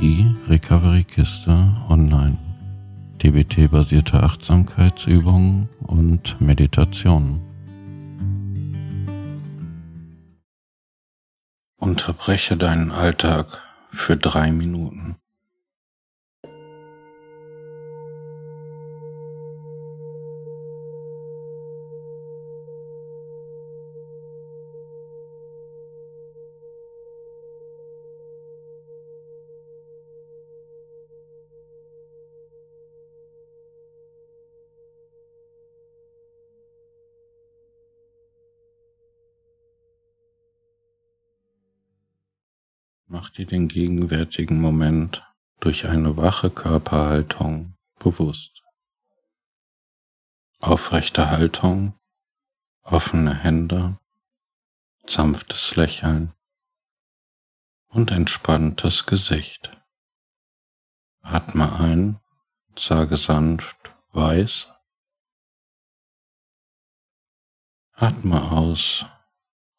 die Recovery-Kiste online. DBT-basierte Achtsamkeitsübungen und Meditationen. Unterbreche deinen Alltag für drei Minuten. Mach dir den gegenwärtigen Moment durch eine wache Körperhaltung bewusst. Aufrechte Haltung, offene Hände, sanftes Lächeln und entspanntes Gesicht. Atme ein, sage sanft weiß. Atme aus,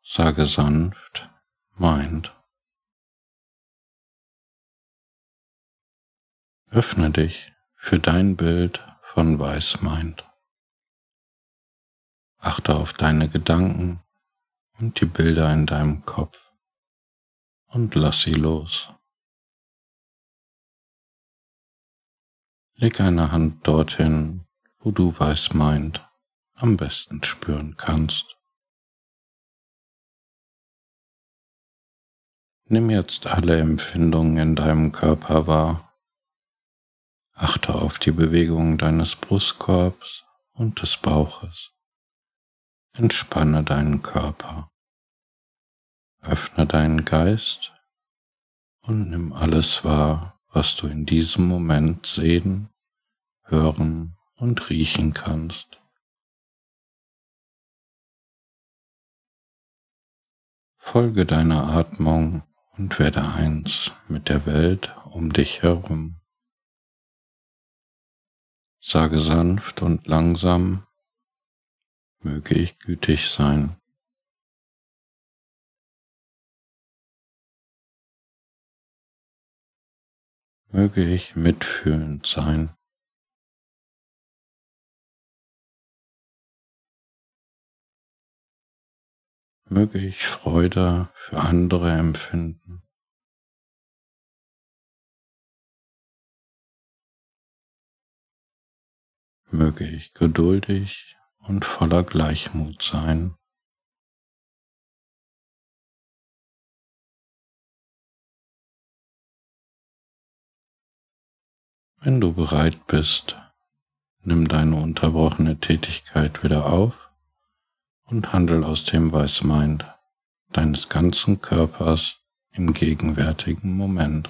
sage sanft meint. Öffne dich für dein Bild von Weißmind. Achte auf deine Gedanken und die Bilder in deinem Kopf und lass sie los. Leg eine Hand dorthin, wo du Weißmind am besten spüren kannst. Nimm jetzt alle Empfindungen in deinem Körper wahr Achte auf die Bewegung deines Brustkorbs und des Bauches. Entspanne deinen Körper. Öffne deinen Geist und nimm alles wahr, was du in diesem Moment sehen, hören und riechen kannst. Folge deiner Atmung und werde eins mit der Welt um dich herum. Sage sanft und langsam, möge ich gütig sein. Möge ich mitfühlend sein. Möge ich Freude für andere empfinden. Möge ich geduldig und voller Gleichmut sein. Wenn du bereit bist, nimm deine unterbrochene Tätigkeit wieder auf und handel aus dem Weißmind deines ganzen Körpers im gegenwärtigen Moment.